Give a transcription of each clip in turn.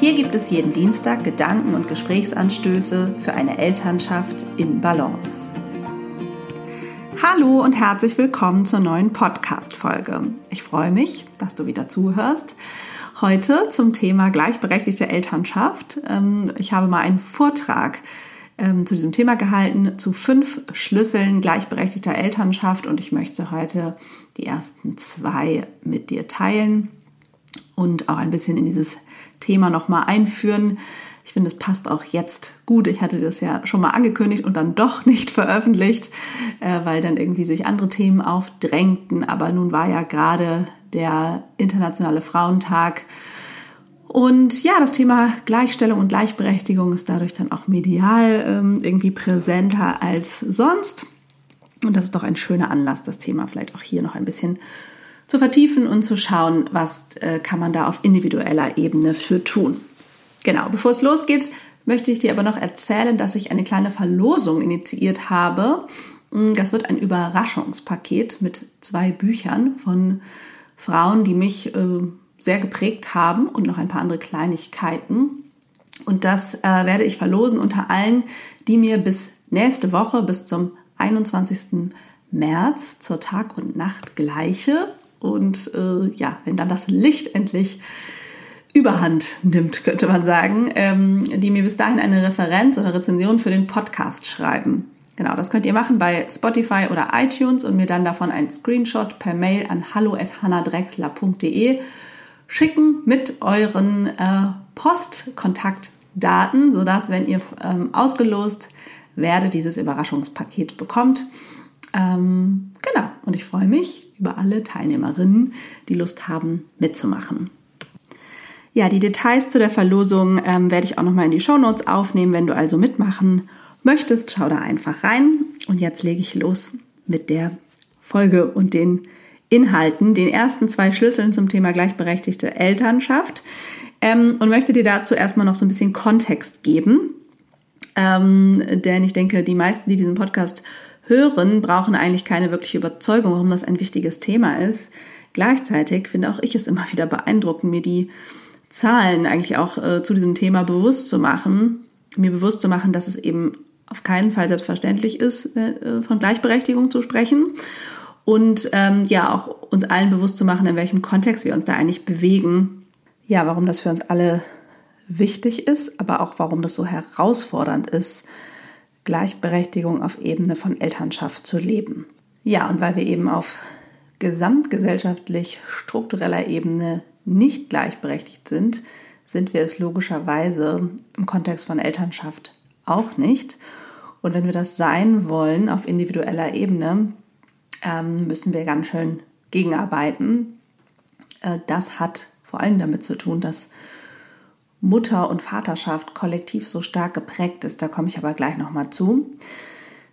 Hier gibt es jeden Dienstag Gedanken und Gesprächsanstöße für eine Elternschaft in Balance. Hallo und herzlich willkommen zur neuen Podcast-Folge. Ich freue mich, dass du wieder zuhörst. Heute zum Thema gleichberechtigte Elternschaft. Ähm, ich habe mal einen Vortrag ähm, zu diesem Thema gehalten, zu fünf Schlüsseln gleichberechtigter Elternschaft und ich möchte heute die ersten zwei mit dir teilen und auch ein bisschen in dieses Thema nochmal einführen. Ich finde, es passt auch jetzt gut. Ich hatte das ja schon mal angekündigt und dann doch nicht veröffentlicht, äh, weil dann irgendwie sich andere Themen aufdrängten. Aber nun war ja gerade der Internationale Frauentag. Und ja, das Thema Gleichstellung und Gleichberechtigung ist dadurch dann auch medial ähm, irgendwie präsenter als sonst. Und das ist doch ein schöner Anlass, das Thema vielleicht auch hier noch ein bisschen zu vertiefen und zu schauen, was äh, kann man da auf individueller Ebene für tun. Genau, bevor es losgeht, möchte ich dir aber noch erzählen, dass ich eine kleine Verlosung initiiert habe. Mm, das wird ein Überraschungspaket mit zwei Büchern von Frauen, die mich äh, sehr geprägt haben und noch ein paar andere Kleinigkeiten. Und das äh, werde ich verlosen unter allen, die mir bis nächste Woche, bis zum 21. März zur Tag- und Nachtgleiche und äh, ja, wenn dann das Licht endlich überhand nimmt, könnte man sagen, ähm, die mir bis dahin eine Referenz oder Rezension für den Podcast schreiben. Genau, das könnt ihr machen bei Spotify oder iTunes und mir dann davon einen Screenshot per Mail an hallo@hannadrexler.de schicken mit euren äh, Postkontaktdaten, sodass, wenn ihr ähm, ausgelost werdet, dieses Überraschungspaket bekommt. Ähm, genau, und ich freue mich über alle Teilnehmerinnen, die Lust haben, mitzumachen. Ja, die Details zu der Verlosung ähm, werde ich auch nochmal in die Shownotes aufnehmen. Wenn du also mitmachen möchtest, schau da einfach rein. Und jetzt lege ich los mit der Folge und den Inhalten, den ersten zwei Schlüsseln zum Thema gleichberechtigte Elternschaft. Ähm, und möchte dir dazu erstmal noch so ein bisschen Kontext geben. Ähm, denn ich denke, die meisten, die diesen Podcast hören, brauchen eigentlich keine wirkliche Überzeugung, warum das ein wichtiges Thema ist. Gleichzeitig finde auch ich es immer wieder beeindruckend, mir die Zahlen eigentlich auch äh, zu diesem Thema bewusst zu machen, mir bewusst zu machen, dass es eben auf keinen Fall selbstverständlich ist, äh, von Gleichberechtigung zu sprechen und ähm, ja auch uns allen bewusst zu machen, in welchem Kontext wir uns da eigentlich bewegen. Ja, warum das für uns alle wichtig ist, aber auch warum das so herausfordernd ist, Gleichberechtigung auf Ebene von Elternschaft zu leben. Ja, und weil wir eben auf gesamtgesellschaftlich struktureller Ebene nicht gleichberechtigt sind, sind wir es logischerweise im Kontext von Elternschaft auch nicht. Und wenn wir das sein wollen auf individueller Ebene, ähm, müssen wir ganz schön gegenarbeiten. Äh, das hat vor allem damit zu tun, dass Mutter- und Vaterschaft kollektiv so stark geprägt ist. Da komme ich aber gleich nochmal zu.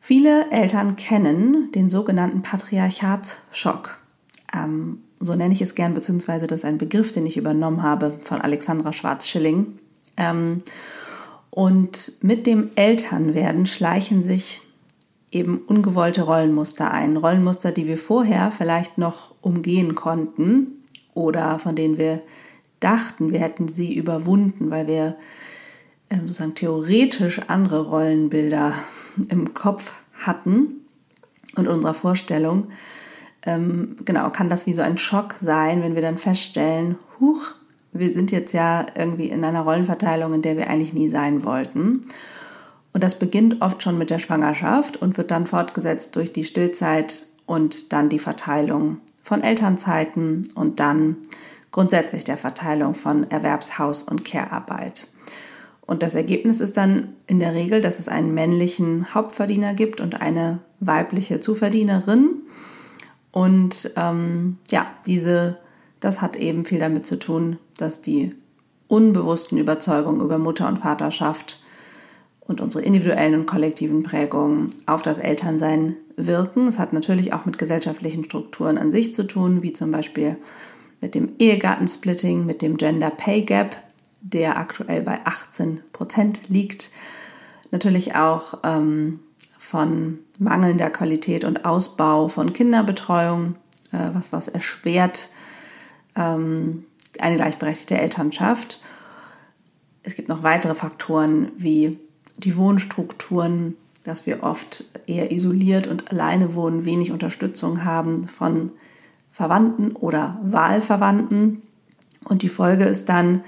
Viele Eltern kennen den sogenannten Patriarchatsschock. Ähm, so nenne ich es gern, beziehungsweise das ist ein Begriff, den ich übernommen habe von Alexandra Schwarz-Schilling. Ähm, und mit dem Elternwerden schleichen sich eben ungewollte Rollenmuster ein. Rollenmuster, die wir vorher vielleicht noch umgehen konnten oder von denen wir dachten, wir hätten sie überwunden, weil wir äh, sozusagen theoretisch andere Rollenbilder im Kopf hatten und unserer Vorstellung. Ähm, genau, kann das wie so ein Schock sein, wenn wir dann feststellen, huch, wir sind jetzt ja irgendwie in einer Rollenverteilung, in der wir eigentlich nie sein wollten. Und das beginnt oft schon mit der Schwangerschaft und wird dann fortgesetzt durch die Stillzeit und dann die Verteilung von Elternzeiten und dann grundsätzlich der Verteilung von Erwerbshaus- und Care-Arbeit. Und das Ergebnis ist dann in der Regel, dass es einen männlichen Hauptverdiener gibt und eine weibliche Zuverdienerin. Und ähm, ja, diese, das hat eben viel damit zu tun, dass die unbewussten Überzeugungen über Mutter und Vaterschaft und unsere individuellen und kollektiven Prägungen auf das Elternsein wirken. Es hat natürlich auch mit gesellschaftlichen Strukturen an sich zu tun, wie zum Beispiel mit dem Ehegattensplitting, mit dem Gender Pay Gap, der aktuell bei 18 Prozent liegt. Natürlich auch ähm, von mangelnder Qualität und Ausbau von Kinderbetreuung, äh, was was erschwert ähm, eine gleichberechtigte Elternschaft. Es gibt noch weitere Faktoren wie die Wohnstrukturen, dass wir oft eher isoliert und alleine wohnen, wenig Unterstützung haben von Verwandten oder Wahlverwandten. Und die Folge ist dann,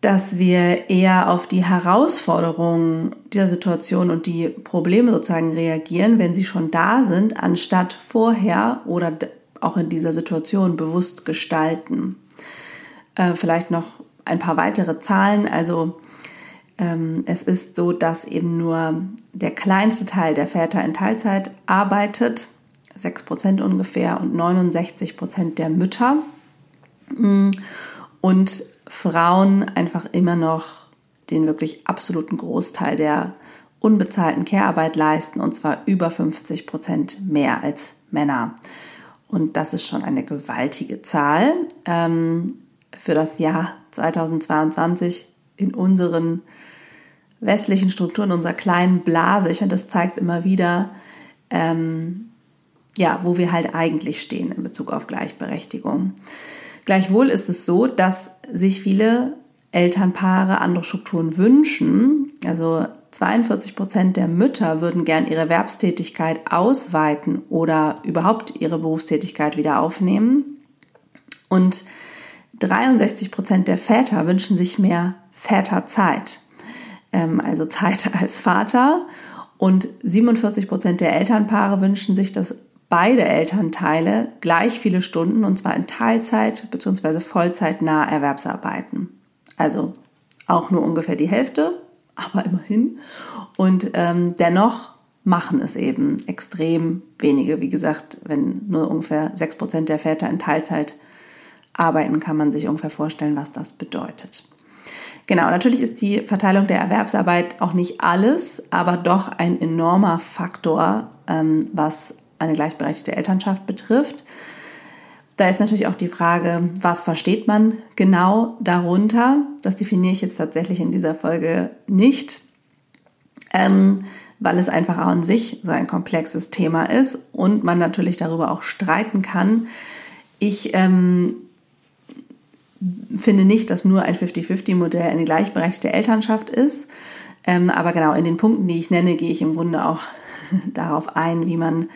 dass wir eher auf die Herausforderungen dieser Situation und die Probleme sozusagen reagieren, wenn sie schon da sind, anstatt vorher oder auch in dieser Situation bewusst gestalten. Äh, vielleicht noch ein paar weitere Zahlen. Also ähm, es ist so, dass eben nur der kleinste Teil der Väter in Teilzeit arbeitet, 6 Prozent ungefähr, und 69 Prozent der Mütter. Mm, und Frauen einfach immer noch den wirklich absoluten Großteil der unbezahlten Care-Arbeit leisten, und zwar über 50 Prozent mehr als Männer. Und das ist schon eine gewaltige Zahl. Ähm, für das Jahr 2022 in unseren westlichen Strukturen, unserer kleinen Blase. Ich finde, das zeigt immer wieder, ähm, ja, wo wir halt eigentlich stehen in Bezug auf Gleichberechtigung. Gleichwohl ist es so, dass sich viele Elternpaare andere Strukturen wünschen. Also 42 Prozent der Mütter würden gern ihre Erwerbstätigkeit ausweiten oder überhaupt ihre Berufstätigkeit wieder aufnehmen. Und 63 Prozent der Väter wünschen sich mehr Väterzeit, ähm, also Zeit als Vater. Und 47 Prozent der Elternpaare wünschen sich, dass beide Elternteile gleich viele Stunden, und zwar in Teilzeit bzw. Vollzeitnah Erwerbsarbeiten. Also auch nur ungefähr die Hälfte, aber immerhin. Und ähm, dennoch machen es eben extrem wenige. Wie gesagt, wenn nur ungefähr 6% der Väter in Teilzeit arbeiten, kann man sich ungefähr vorstellen, was das bedeutet. Genau, natürlich ist die Verteilung der Erwerbsarbeit auch nicht alles, aber doch ein enormer Faktor, ähm, was eine gleichberechtigte Elternschaft betrifft. Da ist natürlich auch die Frage, was versteht man genau darunter? Das definiere ich jetzt tatsächlich in dieser Folge nicht, ähm, weil es einfach an sich so ein komplexes Thema ist und man natürlich darüber auch streiten kann. Ich ähm, finde nicht, dass nur ein 50-50-Modell eine gleichberechtigte Elternschaft ist. Ähm, aber genau in den Punkten, die ich nenne, gehe ich im Grunde auch darauf ein, wie man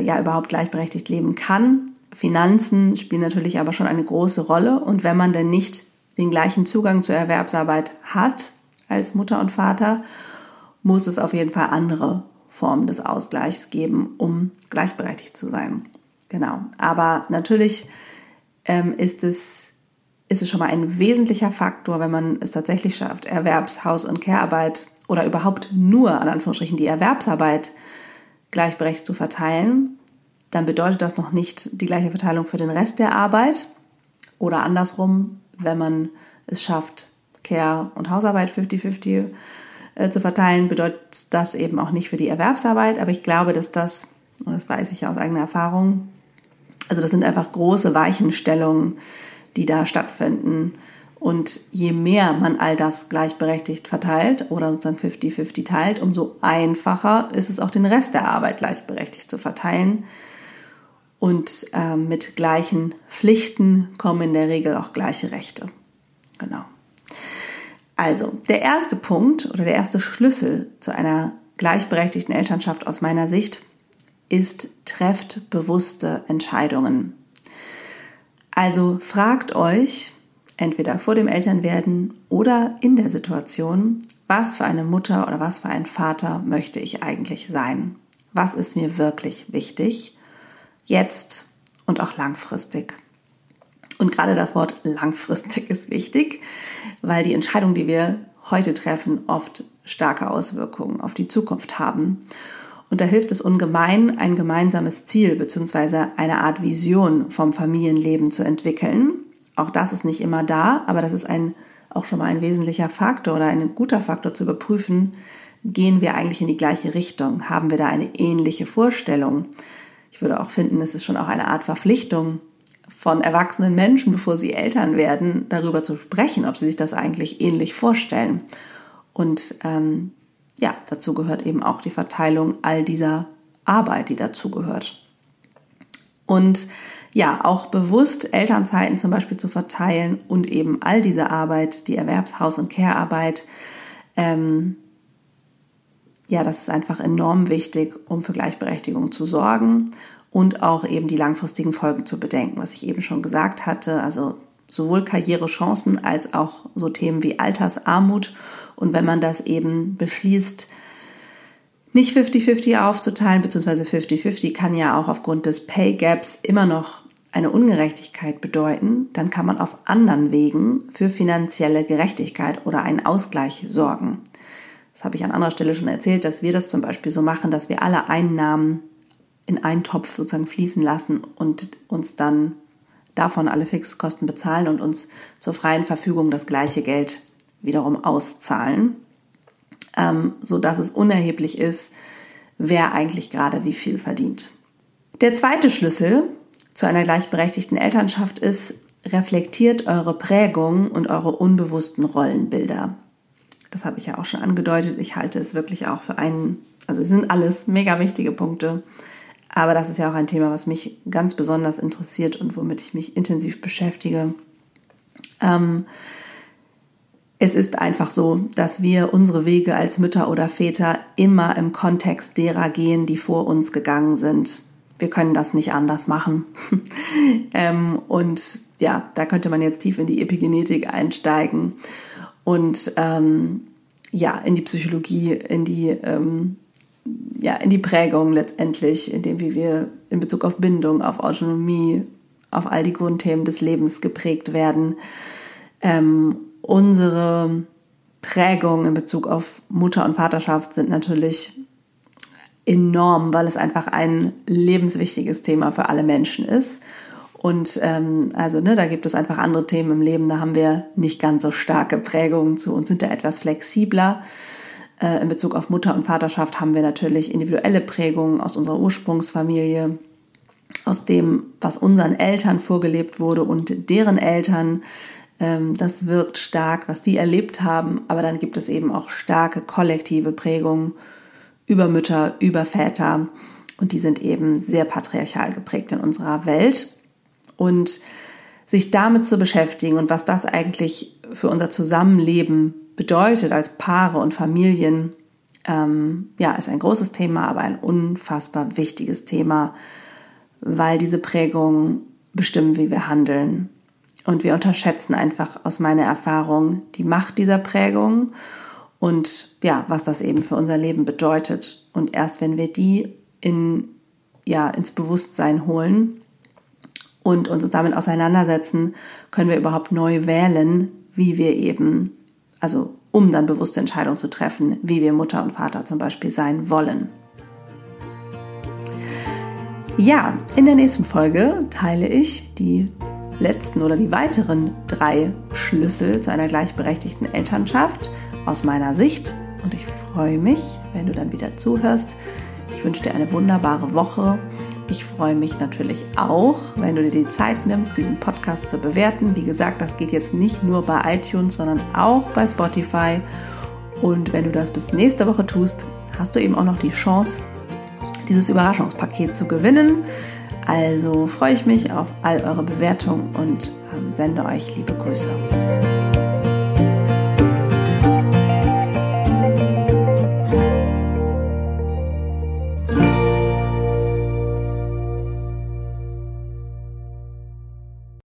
ja überhaupt gleichberechtigt leben kann. Finanzen spielen natürlich aber schon eine große Rolle. Und wenn man denn nicht den gleichen Zugang zur Erwerbsarbeit hat als Mutter und Vater, muss es auf jeden Fall andere Formen des Ausgleichs geben, um gleichberechtigt zu sein. Genau. Aber natürlich ähm, ist es ist es schon mal ein wesentlicher Faktor, wenn man es tatsächlich schafft, Erwerbs-, Haus- und Care-Arbeit oder überhaupt nur, an Anführungsstrichen, die Erwerbsarbeit gleichberechtigt zu verteilen, dann bedeutet das noch nicht die gleiche Verteilung für den Rest der Arbeit. Oder andersrum, wenn man es schafft, Care- und Hausarbeit 50-50 äh, zu verteilen, bedeutet das eben auch nicht für die Erwerbsarbeit. Aber ich glaube, dass das, und das weiß ich aus eigener Erfahrung, also das sind einfach große Weichenstellungen, die da stattfinden. Und je mehr man all das gleichberechtigt verteilt oder sozusagen 50-50 teilt, umso einfacher ist es auch den Rest der Arbeit gleichberechtigt zu verteilen. Und äh, mit gleichen Pflichten kommen in der Regel auch gleiche Rechte. Genau. Also, der erste Punkt oder der erste Schlüssel zu einer gleichberechtigten Elternschaft aus meiner Sicht ist, trefft bewusste Entscheidungen. Also fragt euch, entweder vor dem Elternwerden oder in der Situation, was für eine Mutter oder was für ein Vater möchte ich eigentlich sein? Was ist mir wirklich wichtig? Jetzt und auch langfristig. Und gerade das Wort langfristig ist wichtig, weil die Entscheidungen, die wir heute treffen, oft starke Auswirkungen auf die Zukunft haben. Und da hilft es ungemein, ein gemeinsames Ziel bzw. eine Art Vision vom Familienleben zu entwickeln. Auch das ist nicht immer da, aber das ist ein auch schon mal ein wesentlicher Faktor oder ein guter Faktor zu überprüfen, gehen wir eigentlich in die gleiche Richtung? Haben wir da eine ähnliche Vorstellung? Ich würde auch finden, es ist schon auch eine Art Verpflichtung von erwachsenen Menschen, bevor sie Eltern werden, darüber zu sprechen, ob sie sich das eigentlich ähnlich vorstellen. Und ähm, ja, dazu gehört eben auch die Verteilung all dieser Arbeit, die dazu gehört. Und ja, auch bewusst Elternzeiten zum Beispiel zu verteilen und eben all diese Arbeit, die Erwerbshaus- und Care-Arbeit, ähm, ja, das ist einfach enorm wichtig, um für Gleichberechtigung zu sorgen und auch eben die langfristigen Folgen zu bedenken, was ich eben schon gesagt hatte. Also sowohl Karrierechancen als auch so Themen wie Altersarmut. Und wenn man das eben beschließt, nicht 50-50 aufzuteilen, beziehungsweise 50-50 kann ja auch aufgrund des Pay Gaps immer noch eine Ungerechtigkeit bedeuten, dann kann man auf anderen Wegen für finanzielle Gerechtigkeit oder einen Ausgleich sorgen. Das habe ich an anderer Stelle schon erzählt, dass wir das zum Beispiel so machen, dass wir alle Einnahmen in einen Topf sozusagen fließen lassen und uns dann davon alle Fixkosten bezahlen und uns zur freien Verfügung das gleiche Geld wiederum auszahlen, ähm, so dass es unerheblich ist, wer eigentlich gerade wie viel verdient. Der zweite Schlüssel zu einer gleichberechtigten Elternschaft ist, reflektiert eure Prägung und eure unbewussten Rollenbilder. Das habe ich ja auch schon angedeutet. Ich halte es wirklich auch für einen, also es sind alles mega wichtige Punkte. Aber das ist ja auch ein Thema, was mich ganz besonders interessiert und womit ich mich intensiv beschäftige. Ähm, es ist einfach so, dass wir unsere Wege als Mütter oder Väter immer im Kontext derer gehen, die vor uns gegangen sind. Wir können das nicht anders machen. ähm, und ja, da könnte man jetzt tief in die Epigenetik einsteigen und ähm, ja, in die Psychologie, in die ähm, ja, in die Prägung letztendlich, in dem, wie wir in Bezug auf Bindung, auf Autonomie, auf all die Grundthemen des Lebens geprägt werden. Ähm, unsere Prägung in Bezug auf Mutter- und Vaterschaft sind natürlich enorm, weil es einfach ein lebenswichtiges Thema für alle Menschen ist. Und ähm, also ne, da gibt es einfach andere Themen im Leben, da haben wir nicht ganz so starke Prägungen zu und sind da etwas flexibler. Äh, in Bezug auf Mutter- und Vaterschaft haben wir natürlich individuelle Prägungen aus unserer Ursprungsfamilie, aus dem, was unseren Eltern vorgelebt wurde und deren Eltern. Ähm, das wirkt stark, was die erlebt haben, aber dann gibt es eben auch starke kollektive Prägungen über Mütter, über Väter und die sind eben sehr patriarchal geprägt in unserer Welt. Und sich damit zu beschäftigen und was das eigentlich für unser Zusammenleben bedeutet als Paare und Familien, ähm, ja, ist ein großes Thema, aber ein unfassbar wichtiges Thema, weil diese Prägungen bestimmen, wie wir handeln. Und wir unterschätzen einfach aus meiner Erfahrung die Macht dieser Prägung und ja, was das eben für unser Leben bedeutet. Und erst wenn wir die in, ja, ins Bewusstsein holen und uns damit auseinandersetzen, können wir überhaupt neu wählen, wie wir eben also um dann bewusste Entscheidungen zu treffen, wie wir Mutter und Vater zum Beispiel sein wollen. Ja, in der nächsten Folge teile ich die letzten oder die weiteren drei Schlüssel zu einer gleichberechtigten Elternschaft aus meiner Sicht. Und ich freue mich, wenn du dann wieder zuhörst. Ich wünsche dir eine wunderbare Woche ich freue mich natürlich auch, wenn du dir die Zeit nimmst, diesen Podcast zu bewerten. Wie gesagt, das geht jetzt nicht nur bei iTunes, sondern auch bei Spotify. Und wenn du das bis nächste Woche tust, hast du eben auch noch die Chance, dieses Überraschungspaket zu gewinnen. Also freue ich mich auf all eure Bewertungen und ähm, sende euch liebe Grüße.